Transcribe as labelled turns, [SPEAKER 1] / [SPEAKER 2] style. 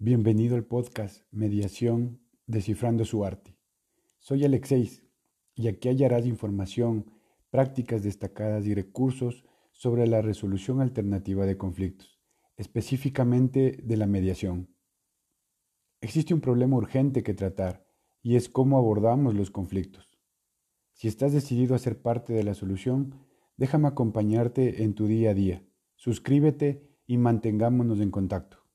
[SPEAKER 1] Bienvenido al podcast Mediación Descifrando su Arte. Soy Alexeis y aquí hallarás información, prácticas destacadas y recursos sobre la resolución alternativa de conflictos, específicamente de la mediación. Existe un problema urgente que tratar y es cómo abordamos los conflictos. Si estás decidido a ser parte de la solución, déjame acompañarte en tu día a día. Suscríbete y mantengámonos en contacto.